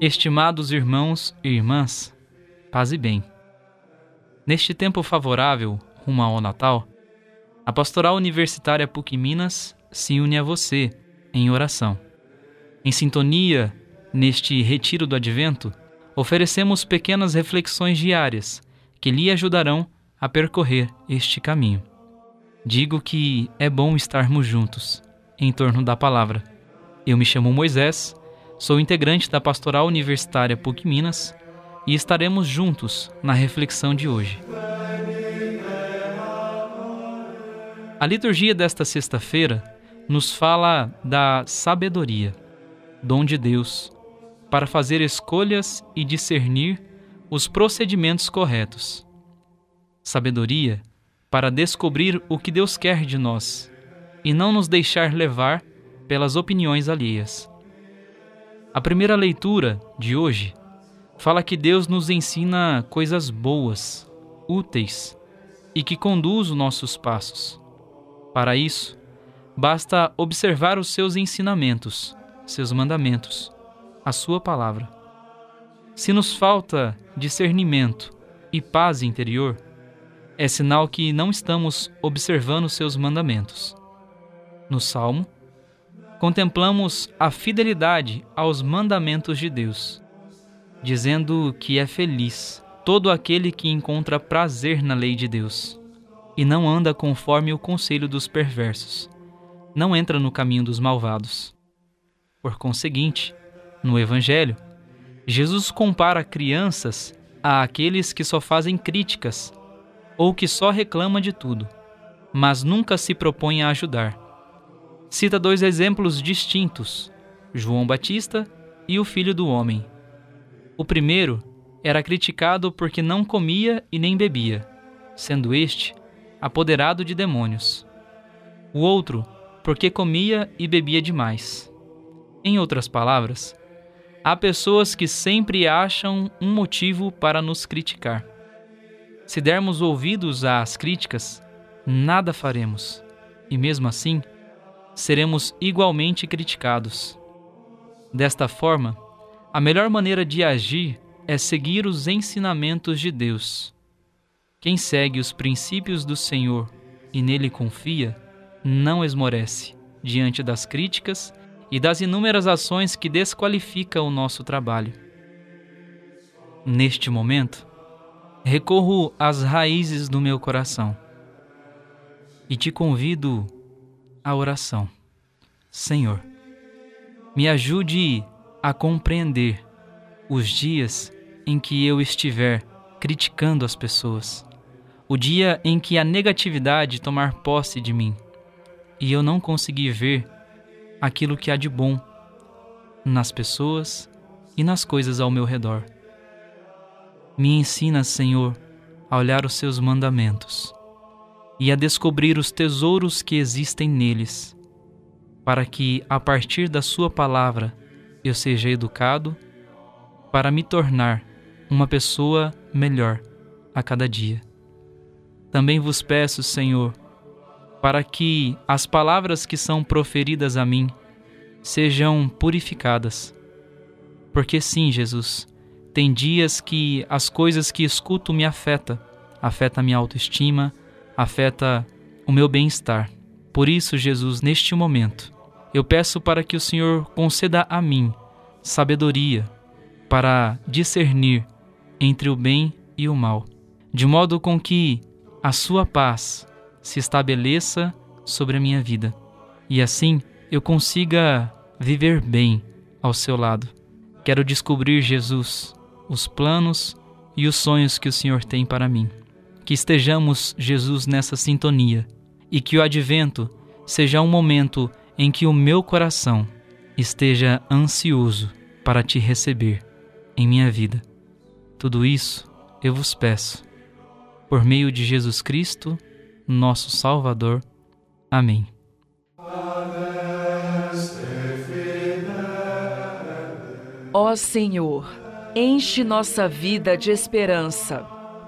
Estimados irmãos e irmãs, paz e bem. Neste tempo favorável rumo ao Natal, a Pastoral Universitária PUC Minas se une a você em oração. Em sintonia, neste retiro do Advento, oferecemos pequenas reflexões diárias que lhe ajudarão a percorrer este caminho. Digo que é bom estarmos juntos em torno da palavra. Eu me chamo Moisés, sou integrante da Pastoral Universitária PUC Minas e estaremos juntos na reflexão de hoje. A liturgia desta sexta-feira nos fala da sabedoria, dom de Deus, para fazer escolhas e discernir os procedimentos corretos. Sabedoria para descobrir o que Deus quer de nós e não nos deixar levar pelas opiniões alheias. A primeira leitura de hoje fala que Deus nos ensina coisas boas, úteis e que conduz os nossos passos. Para isso, basta observar os seus ensinamentos, seus mandamentos, a sua palavra. Se nos falta discernimento e paz interior, é sinal que não estamos observando seus mandamentos. No Salmo, contemplamos a fidelidade aos mandamentos de Deus, dizendo que é feliz todo aquele que encontra prazer na lei de Deus e não anda conforme o conselho dos perversos, não entra no caminho dos malvados. Por conseguinte, no Evangelho, Jesus compara crianças a aqueles que só fazem críticas ou que só reclama de tudo, mas nunca se propõe a ajudar. Cita dois exemplos distintos: João Batista e o filho do homem. O primeiro era criticado porque não comia e nem bebia, sendo este apoderado de demônios. O outro, porque comia e bebia demais. Em outras palavras, há pessoas que sempre acham um motivo para nos criticar. Se dermos ouvidos às críticas, nada faremos, e mesmo assim, seremos igualmente criticados. Desta forma, a melhor maneira de agir é seguir os ensinamentos de Deus. Quem segue os princípios do Senhor e nele confia, não esmorece diante das críticas e das inúmeras ações que desqualificam o nosso trabalho. Neste momento, recorro às raízes do meu coração e te convido à oração. Senhor, me ajude a compreender os dias em que eu estiver criticando as pessoas, o dia em que a negatividade tomar posse de mim e eu não conseguir ver aquilo que há de bom nas pessoas e nas coisas ao meu redor. Me ensina, Senhor, a olhar os seus mandamentos e a descobrir os tesouros que existem neles, para que, a partir da Sua palavra, eu seja educado para me tornar uma pessoa melhor a cada dia. Também vos peço, Senhor, para que as palavras que são proferidas a mim sejam purificadas. Porque sim, Jesus, tem dias que as coisas que escuto me afeta, afeta minha autoestima, afeta o meu bem-estar. Por isso, Jesus, neste momento, eu peço para que o Senhor conceda a mim sabedoria para discernir entre o bem e o mal, de modo com que a sua paz se estabeleça sobre a minha vida e assim eu consiga viver bem ao seu lado. Quero descobrir, Jesus, os planos e os sonhos que o Senhor tem para mim. Que estejamos, Jesus, nessa sintonia e que o advento seja um momento em que o meu coração esteja ansioso para te receber em minha vida. Tudo isso eu vos peço, por meio de Jesus Cristo, nosso Salvador. Amém. Ó Senhor, Enche nossa vida de esperança.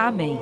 Amém.